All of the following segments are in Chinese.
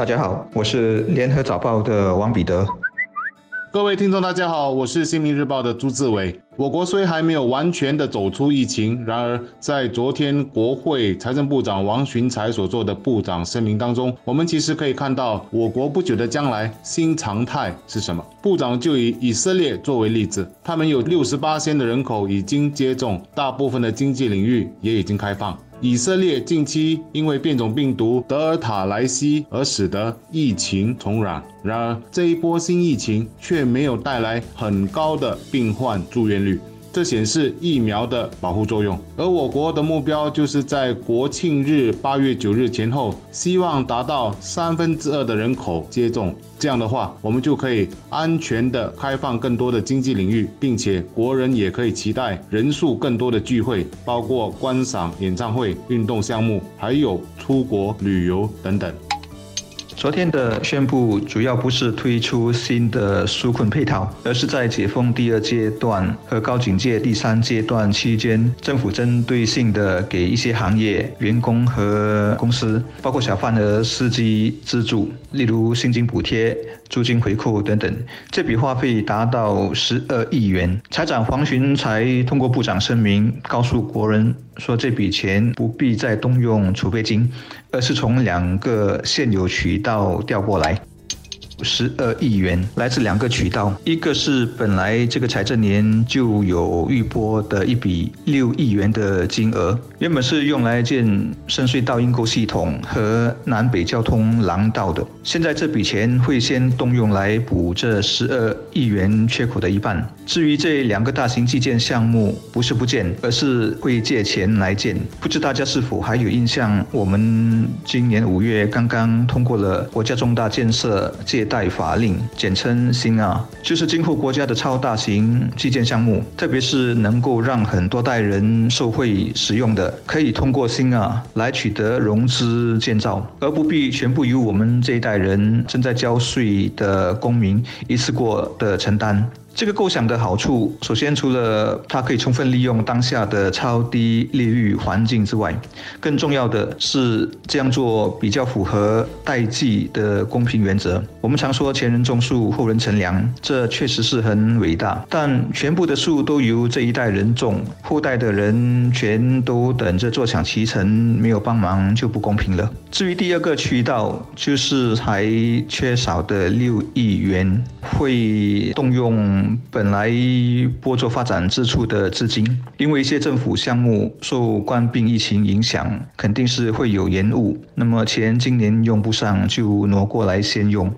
大家好，我是联合早报的王彼得。各位听众，大家好，我是新民日报的朱志伟。我国虽还没有完全的走出疫情，然而在昨天国会财政部长王群才所做的部长声明当中，我们其实可以看到我国不久的将来新常态是什么。部长就以以色列作为例子，他们有六十八千的人口已经接种，大部分的经济领域也已经开放。以色列近期因为变种病毒德尔塔来袭而使得疫情重燃，然而这一波新疫情却没有带来很高的病患住院率。这显示疫苗的保护作用，而我国的目标就是在国庆日八月九日前后，希望达到三分之二的人口接种。这样的话，我们就可以安全的开放更多的经济领域，并且国人也可以期待人数更多的聚会，包括观赏演唱会、运动项目，还有出国旅游等等。昨天的宣布主要不是推出新的纾困配套，而是在解封第二阶段和高警戒第三阶段期间，政府针对性的给一些行业、员工和公司，包括小贩和司机资助，例如薪金补贴、租金回扣等等。这笔花费达到十二亿元。财长黄循才通过部长声明告诉国人。说这笔钱不必再动用储备金，而是从两个现有渠道要调过来。十二亿元来自两个渠道，一个是本来这个财政年就有预拨的一笔六亿元的金额，原本是用来建深隧道应购系统和南北交通廊道的。现在这笔钱会先动用来补这十二亿元缺口的一半。至于这两个大型基建项目，不是不建，而是会借钱来建。不知大家是否还有印象？我们今年五月刚刚通过了国家重大建设借。代法令，简称新啊，就是今后国家的超大型基建项目，特别是能够让很多代人受惠使用的，可以通过新啊来取得融资建造，而不必全部由我们这一代人正在交税的公民一次过的承担。这个构想的好处，首先除了它可以充分利用当下的超低利率环境之外，更重要的是这样做比较符合代际的公平原则。我们常说前人种树，后人乘凉，这确实是很伟大。但全部的树都由这一代人种，后代的人全都等着坐享其成，没有帮忙就不公平了。至于第二个渠道，就是还缺少的六亿元，会动用。本来拨作发展支出的资金，因为一些政府项目受冠病疫情影响，肯定是会有延误。那么钱今年用不上，就挪过来先用。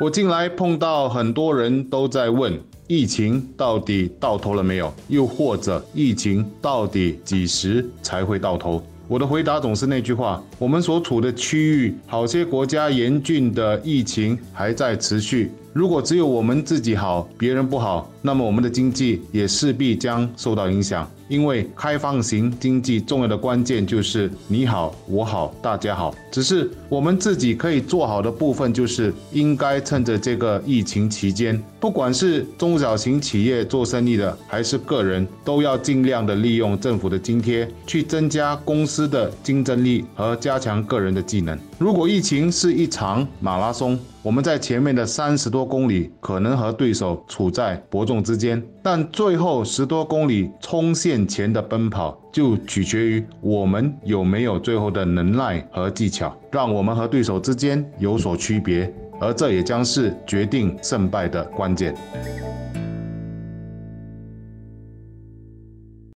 我近来碰到很多人都在问：疫情到底到头了没有？又或者疫情到底几时才会到头？我的回答总是那句话：我们所处的区域，好些国家严峻的疫情还在持续。如果只有我们自己好，别人不好，那么我们的经济也势必将受到影响。因为开放型经济重要的关键就是你好我好大家好。只是我们自己可以做好的部分，就是应该趁着这个疫情期间，不管是中小型企业做生意的，还是个人，都要尽量的利用政府的津贴，去增加公司的竞争力和加强个人的技能。如果疫情是一场马拉松，我们在前面的三十多公里可能和对手处在伯仲之间，但最后十多公里冲线前的奔跑就取决于我们有没有最后的能耐和技巧，让我们和对手之间有所区别，而这也将是决定胜败的关键。